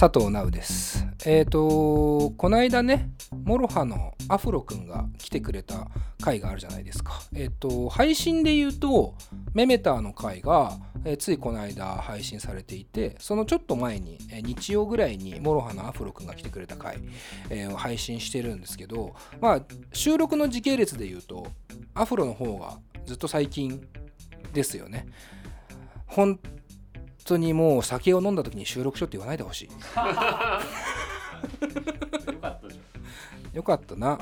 佐藤直です。えっ、とこの間ね MOROHA のアフロくんが来てくれた回があるじゃないですか。えっ、と配信で言うとメメターの回が、えーついこの間配信されていてそのちょっと前に、えー日曜ぐらいに MOROHA のアフロくんが来てくれた回、えーを配信してるんですけどまあ収録の時系列で言うとアフロの方がずっと最近ですよね。本当にもう酒を飲んだ時に収録しろって言わないでほしい。よかったじよかったな。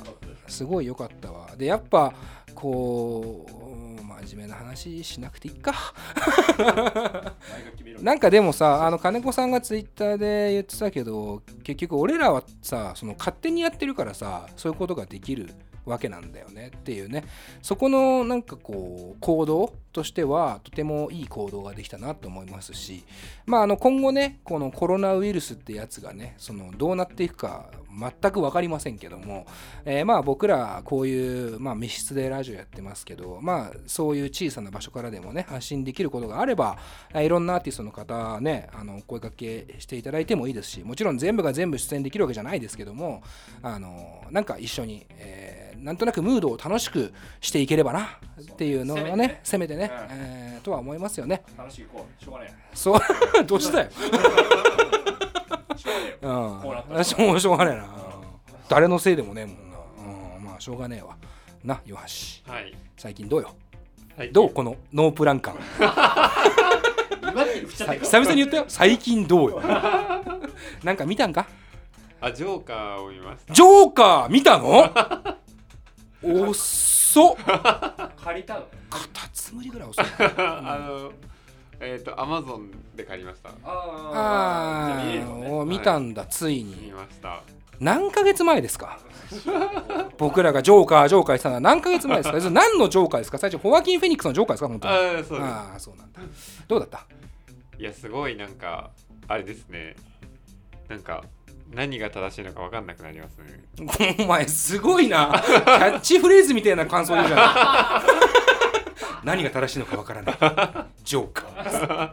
すごいよかったわ。でやっぱこう真面目な話しなくていいか。なんかでもさあの金子さんがツイッターで言ってたけど結局俺らはさその勝手にやってるからさそういうことができるわけなんだよねっていうね。そこのなんかこう行動としてはとてもいい行動ができたなと思いますしまああの今後ねこのコロナウイルスってやつがねそのどうなっていくか全く分かりませんけども、えーまあ僕らこういう、まあ、密室でラジオやってますけどまあそういう小さな場所からでもね発信できることがあればえーいろんなアーティストの方ねあのお声掛けしていただいてもいいですしもちろん全部が全部出演できるわけじゃないですけどもあのなんか一緒に、えーなんとなくムードを楽しくしていければなっていうのをね。せめてね、うんえーとは思いますよね。楽しく行こう。しょうがねそう。どうしたよ、えしょうがねえうなしょうがねえな、うん。誰のせいでもねえもん。な、うん、まあしょうがねえわ。な岩橋はい。最近どうよ？はい、どう？このノープラン感。久々に言ったよ。最近どうよ？なんか見たんか？あ、ジョーカーを見ました。ジョーカー見たの？おっそ。借りたの？カタツムリぐらい遅い。あの、えっ、と、アマゾンで借りました。ああもう見たんだつい見にました。何ヶ月前ですか？僕らがジョーカージョーカーしたのは何ヶ月前ですか？何のジョーカーですか？最初ホワキン・フェニックスのジョーカーですか？本当に。あ、そうです。ああそうなんだ。どうだった？いや、すごいなんか、あれですね。なんか、何が正しいのか分かんなくなりますね。お前すごいな。キャッチフレーズみたいな感想言うじゃん何が正しいのかわからない。ジョーカー。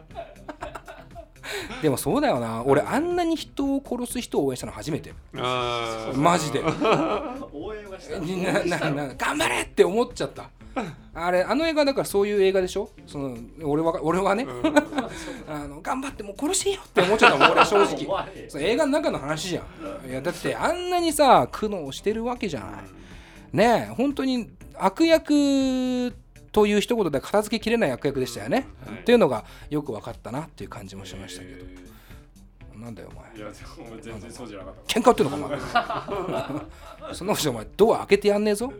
でもそうだよな。俺あんなに人を殺す人を応援したの初めて。マジで。応援はした。ななな頑張れって思っちゃった。あれあの映画だからそういう映画でしょ？その俺は俺はね、うん。あの頑張ってもう殺してよって思っちゃったもん 俺は正直。そう映画の中の話じゃん。いやだってあんなにさ苦悩してるわけじゃない。ねえ本当に悪役という一言で片付けきれない悪役でしたよね、はい。っていうのがよく分かったなっていう感じもしましたけど、なんだよお前。いや全然そうじゃなかっ喧嘩売ってんのかお前。そんなことお前ドア開けてやんねえぞ。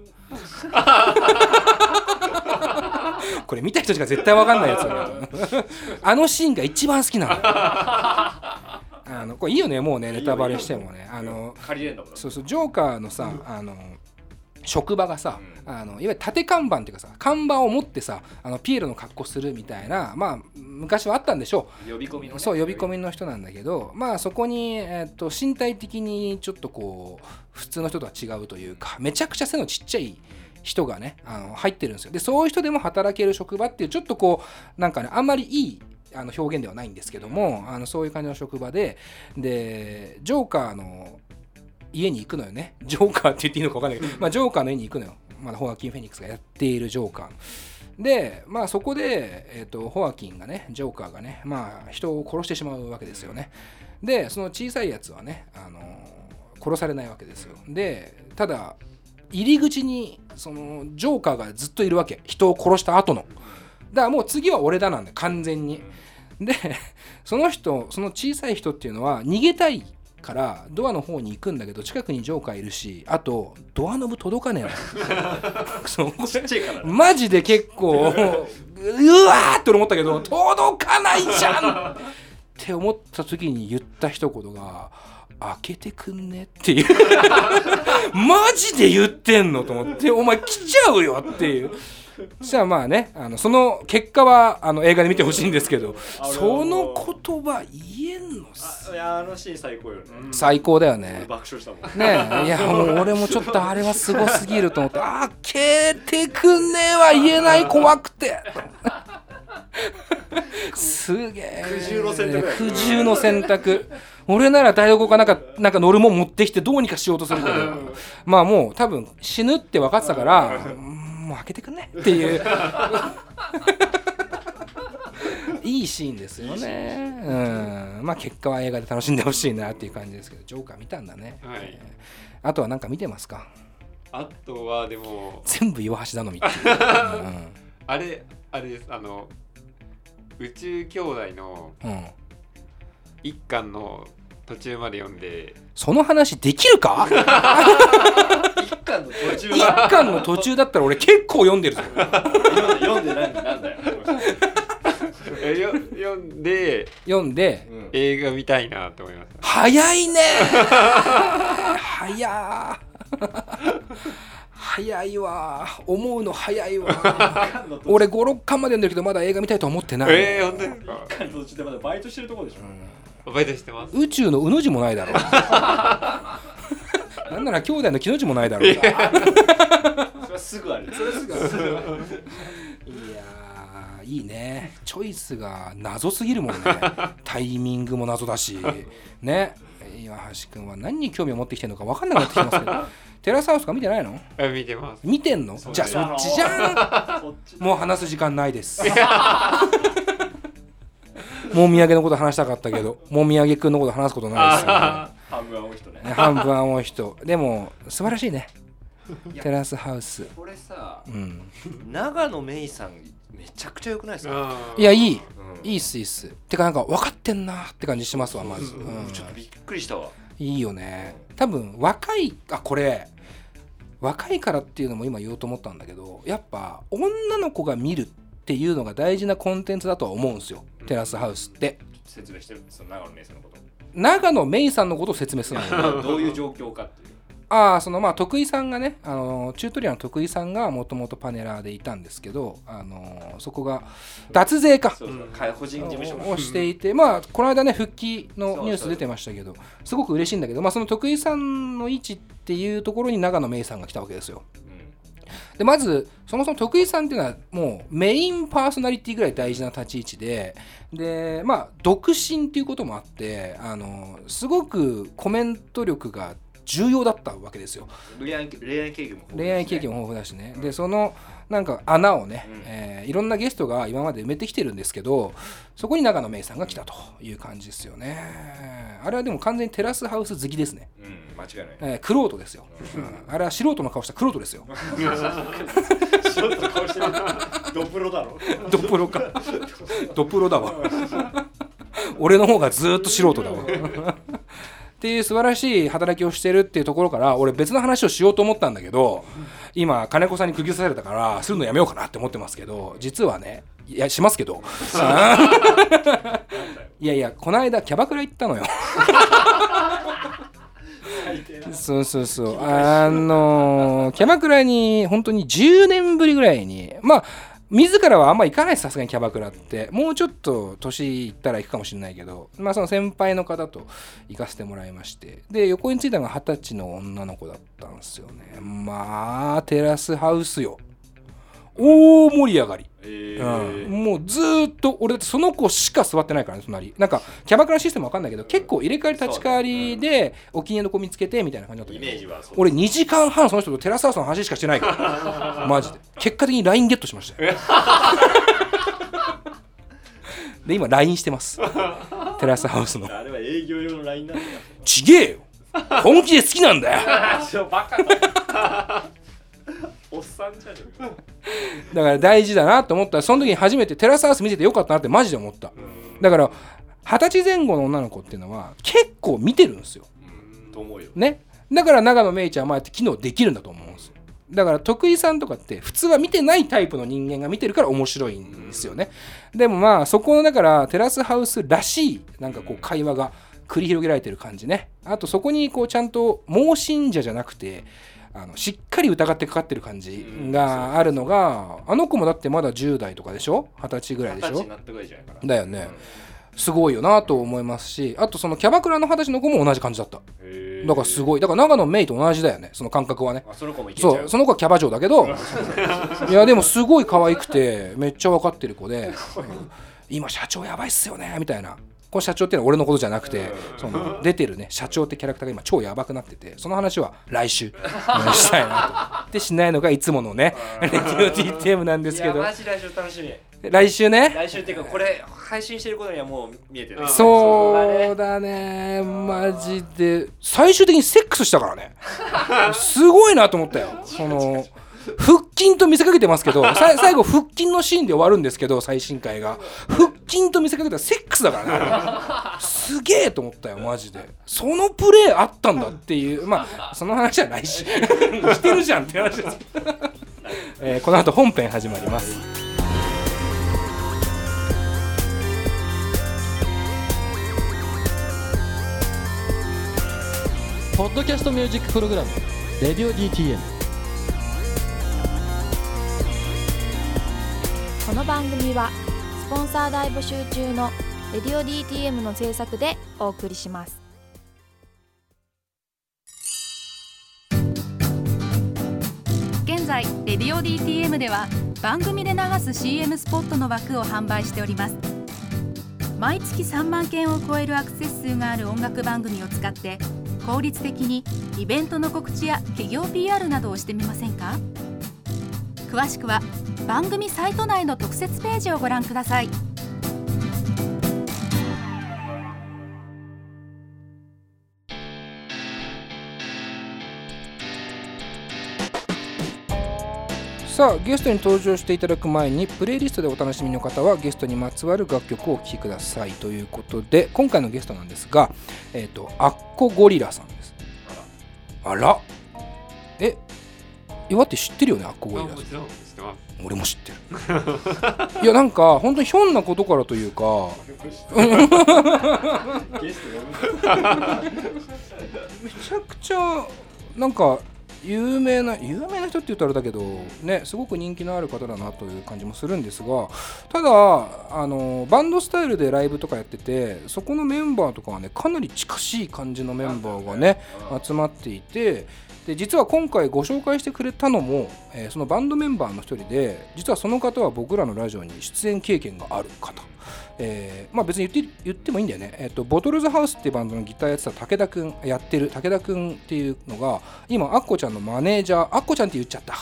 これ見た人しか絶対分かんないやつだよあのシーンが一番好きなの。あのこれいいよねもうねネタバレしてもね。あのそうそうジョーカーのさあの職場がさ、あのいわゆる縦看板っていうかさ看板を持ってさあのピエロの格好するみたいなまあ昔はあったんでしょう。呼び込みのね。そう呼び込みの人なんだけどまあそこに、えー、と身体的にちょっとこう普通の人とは違うというかめちゃくちゃ背のちっちゃい人がねあの入ってるんですよ。でそういう人でも働ける職場っていうちょっとこうなんかねあんまりいいあの表現ではないんですけどもあのそういう感じの職場ででジョーカーの家に行くのよね。ジョーカーって言っていいのか分かんないけど、まあ、ジョーカーの家に行くのよ、まだホアキン・フェニックスがやっているジョーカー。でまあそこで、えー、とホアキンがねジョーカーがねまあ人を殺してしまうわけですよね。でその小さいやつはね、あの殺されないわけですよ。でただ入り口にそのジョーカーがずっといるわけ。人を殺した後の。だからもう次は俺だなんだよ完全に。でその人その小さい人っていうのは逃げたいからドアの方に行くんだけど近くにジョーカーいるしあとドアノブ届かねえの マジで結構 うわーって思ったけど届かないじゃん！って思った時に言った一言が「開けてくんね」っていう。マジで言ってんのと思って「お前来ちゃうよ」っていう。そしたらまあねあのその結果はあの映画で見てほしいんですけどあその言葉言えんのあいやあのシーン最高よね。最高だよね。爆笑したもん。ねえいやもう俺もちょっとあれはすごすぎると思って 開けてくんねえは言えない怖くて。すげえ。苦渋の選択苦渋の選択俺なら台所かなんかなんか乗るもん持ってきてどうにかしようとするけど。まあもう多分死ぬって分かってたからうんもう開けてくんね。っていう。いいシーンですよね。うん。まあ結果は映画で楽しんでほしいなっていう感じですけどジョーカー見たんだね、はい。あとは何か見てますか？あとはでも全部岩橋頼みっていう、あれあれです。あの宇宙兄弟のうん。うん、一巻の途中まで読んで。その話できるか？一 巻の途中一は巻の途中だったら俺結構読んでるぞ。読んで読んで何なんだよ、えよ読んで 読んでうん。映画見たいなと思いました早いね早早いわ思うの早いわ俺56巻まで読んでるけどまだ映画見たいとは思ってない、えー、本当ですか？一巻の途中でまだバイトしてるところでしょ、バイトしてます。宇宙のうの字もないだろ なんなら兄弟の木の字もないだろいや。それはすぐある。それはすぐある。ーいいね。チョイスが謎すぎるもんね。タイミングも謎だし。ね。岩橋君は何に興味を持ってきてるのか分かんなくなってきてますけど。テラスハウスか見てないの？あ見てます。見てんの？じゃあそっちじゃん。もう話す時間ないです。もみあげのこと話したかったけど、もみあげくんのこと話すことないですよ、あ半分青い人ねね。半分青い人。でも、素晴らしいね。テラスハウス。これさうん。長野めいさんめちゃくちゃ良くないですか、ーいや、いい。うんいいっす、いいっす。てか、なんか分かってんなって感じしますわ、まず。うんちょっとびっくりしたわいいよね。多分、若い、あ、これ、若いからっていうのも今言おうと思ったんだけど、やっぱ、女の子が見るっていうのが大事なコンテンツだとは思うんですよ。テラスハウスって。説明してるその長野めいさんのこと長野めいさんのことを説明するの。よ どういう状況かっていう。ああそのまあ徳井さんがねあのチュートリアルの徳井さんがもともとパネラーでいたんですけどあのそこが脱税か。個人事務所をしていてまあこの間ね復帰のニュース出てましたけどすごく嬉しいんだけどまあその徳井さんの位置っていうところに長野めいさんが来たわけですよでまずそもそも徳井さんっていうのはもうメインパーソナリティぐらい大事な立ち位置ででまあ独身っていうこともあってあのすごくコメント力が重要だったわけですよ。恋愛経験もね。恋愛経験も豊富だしね、でそのなんか穴をね、うん。えーいろんなゲストが今まで埋めてきてるんですけどそこに長野めいさんが来たという感じですよね。あれはでも完全にテラスハウス好きですね。うん間違いない。えー、クロートですよ、うん。あれは素人の顔したクロートですよ。ちょっと顔してる。ドプロだろ。ドプロか。ドプロだわ。俺の方がずーっと素人だわっていう素晴らしい働きをしてるっていうところから俺別の話をしようと思ったんだけど今金子さんに釘刺されたからするのやめようかなって思ってますけど実はねいやしますけど。いやいやこの間キャバクラ行ったのよ。そうそうそう。あのキャバクラに本当に10年ぶりぐらいにまあ自らはあんま行かないですさすがにキャバクラって。もうちょっと年いったら行くかもしれないけどまあその先輩の方と行かせてもらいまして。で横についたのが二十歳の女の子だったんですよね。まあテラスハウスよ。大盛り上がり。えうん、もうずーっと俺だってその子しか座ってないからね隣。なんかキャバクラシステムわかんないけど結構入れ替わり立ち替わりでお気に入りの子見つけてみたいな感じだったイけどメージはそう俺2時間半その人とテラスハウスの話しかしてないから マジで。結果的に LINE ゲットしましたよ。で今 LINE してます。テラスハウスの。あれは営業用の LINE なんだよ。ちげえよ。本気で好きなんだよ。バカだおっさんじゃねえか。だから大事だなと思ったらその時に初めてテラスハウス見ててよかったなってマジで思った。だから二十歳前後の女の子っていうのは結構見てるんですよ。と思うよ。ね。だから長野めいちゃんはああやって機能できるんだと思うんですよ。だから徳井さんとかって普通は見てないタイプの人間が見てるから面白いんですよね。でもまあそこのだからテラスハウスらしいなんかこう会話が繰り広げられてる感じね。あとそこにこうちゃんと盲信者じゃなくてあのしっかり疑ってかかってる感じがあるのがあの子もだってまだ10代とかでしょ？二十歳ぐらいでしょ？だよね。すごいよなと思いますしあとそのキャバクラの二十歳の子も同じ感じだった。だからすごい。だから長野メイと同じだよねその感覚はね。あその子もそうその子はキャバ嬢だけど いやでもすごい可愛くてめっちゃ分かってる子で「今社長やばいっすよね」みたいな「こ社長っていうのは俺のことじゃなくてその出てるね社長ってキャラクターが今超やばくなっててその話は来週うんしたいなと。でしないのがいつものねレディオ DTM なんですけど。マジ来週楽しみ。来週ね。来週っていうかこれ配信してることにはもう見えてる。うんそうだね。マジで。最終的にセックスしたからね。すごいなと思ったよ。その腹筋と見せかけてますけど最後腹筋のシーンで終わるんですけど最新回が。腹筋と見せかけたらセックスだからねすげえと思ったよマジで。そのプレーあったんだっていう。まあその話は来週し。てるじゃんって話です、えーこの後本編始まります。ポッドキャストミュージックプログラム「レディオ DTM」この番組はスポンサー大募集中の「レディオ DTM」の制作でお送りします。現在「レディオ DTM」では番組で流す CM スポットの枠を販売しております。毎月3万件を超えるアクセス数がある音楽番組を使って効率的にイベントの告知や企業 PR などをしてみませんか？詳しくは番組サイト内の特設ページをご覧ください。さあゲストに登場していただく前にプレイリストでお楽しみの方はゲストにまつわる楽曲をお聴きくださいということで今回のゲストなんですが、えっとアッコゴリラさんです。あら。岩って知ってるよねアッコゴリラ。俺も知ってる。いやなんか本当にひょんなことからというか。めちゃくちゃなんか有名な有名な人って言ったらあれだけどねすごく人気のある方だなという感じもするんですがただあのバンドスタイルでライブとかやっててそこのメンバーとかはねかなり近しい感じのメンバーがね。集まっていてで実は今回ご紹介してくれたのも、えーそのバンドメンバーの一人で実はその方は僕らのラジオに出演経験がある方。えーまあ、別に言って言ってもいいんだよね、えっとボトルズハウスっていうバンドのギターやってた武田くんやってる武田くんっていうのが今アッコちゃんのマネージャーアッコちゃんって言っちゃった。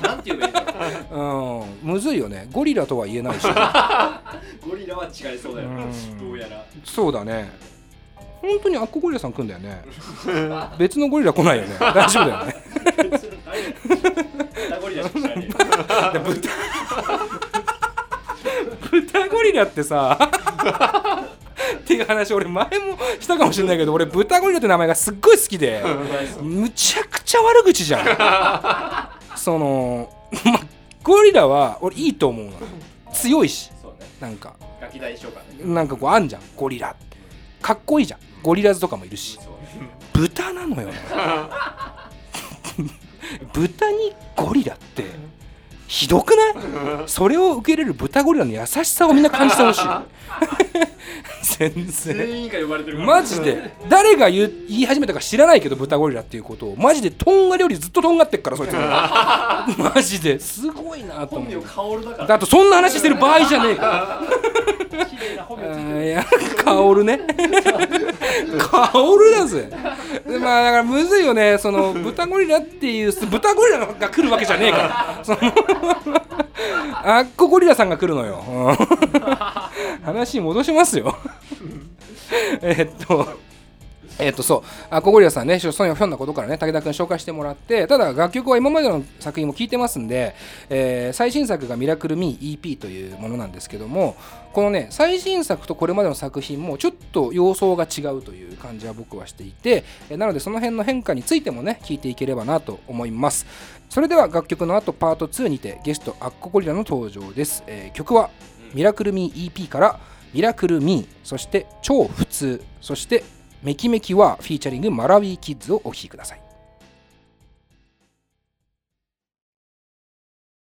なんて言えばいいんだろう。うん。むずいよね。ゴリラとは言えないし。ゴリラは違いそうだよ。うん。どうやら。そうだね本当にアッコゴリラさん来んだよね。別のゴリラ来ないよね。大丈夫だよね。豚ゴリラしか知らねで豚豚ゴリラってさ。っていう話俺前もしたかもしれないけど俺豚ゴリラって名前がすっごい好きでむちゃくちゃ悪口じゃん。そのまゴリラは俺いいと思うの。強いし。えそうね。なんか。ガキ大将かね。なんかこうあんじゃん。ゴリラかっこいいじゃんゴリラズとかもいるし。豚なのよ 豚にゴリラってひどくない？それを受け入れる豚ゴリラの優しさをみんな感じてほしい。全然。全員が呼ばれてるから。マジで。誰が言い始めたか知らないけど豚ゴリラっていうことを。マジでとんがりよりずっととんがってっからそいつ。マジで。すごいなと思う。だから。だとそんな話してる場合じゃねえかいやカオルね。カオルだぜ。まあだからむずいよね。その豚ゴリラっていう豚ゴリラが来るわけじゃねえから。そのあっこゴリラさんが来るのよ。話戻しますよ。えっとえっとそう。あこゴリラさんねそういうひょんなことからね武田君紹介してもらってただ楽曲は今までの作品も聴いてますんで、えー最新作が「ミラクル・ミー EP」というものなんですけどもこのね最新作とこれまでの作品もちょっと様相が違うという感じは僕はしていてえなのでその辺の変化についてもね聞いていければなと思います。それでは楽曲の後パート2にてゲストアッコゴリラの登場です、えー曲は「ミラクル・ミー EP」から「ミラクル・ミー」そして「超普通」そして「メキメキはフィーチャリングマラウィーキッズをお聴きください。